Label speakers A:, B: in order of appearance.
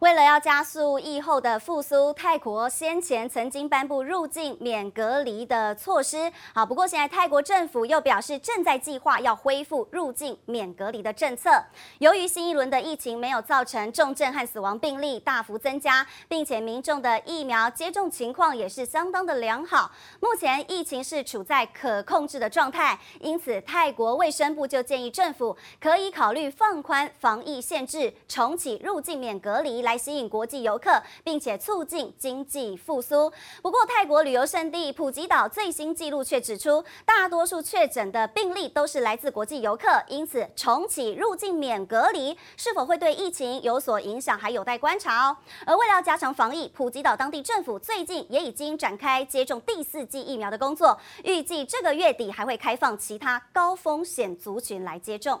A: 为了要加速疫后的复苏，泰国先前曾经颁布入境免隔离的措施。好，不过现在泰国政府又表示正在计划要恢复入境免隔离的政策。由于新一轮的疫情没有造成重症和死亡病例大幅增加，并且民众的疫苗接种情况也是相当的良好，目前疫情是处在可控制的状态。因此，泰国卫生部就建议政府可以考虑放宽防疫限制，重启入境免隔离来。来吸引国际游客，并且促进经济复苏。不过，泰国旅游胜地普吉岛最新记录却指出，大多数确诊的病例都是来自国际游客，因此重启入境免隔离是否会对疫情有所影响，还有待观察哦。而为了要加强防疫，普吉岛当地政府最近也已经展开接种第四剂疫苗的工作，预计这个月底还会开放其他高风险族群来接种。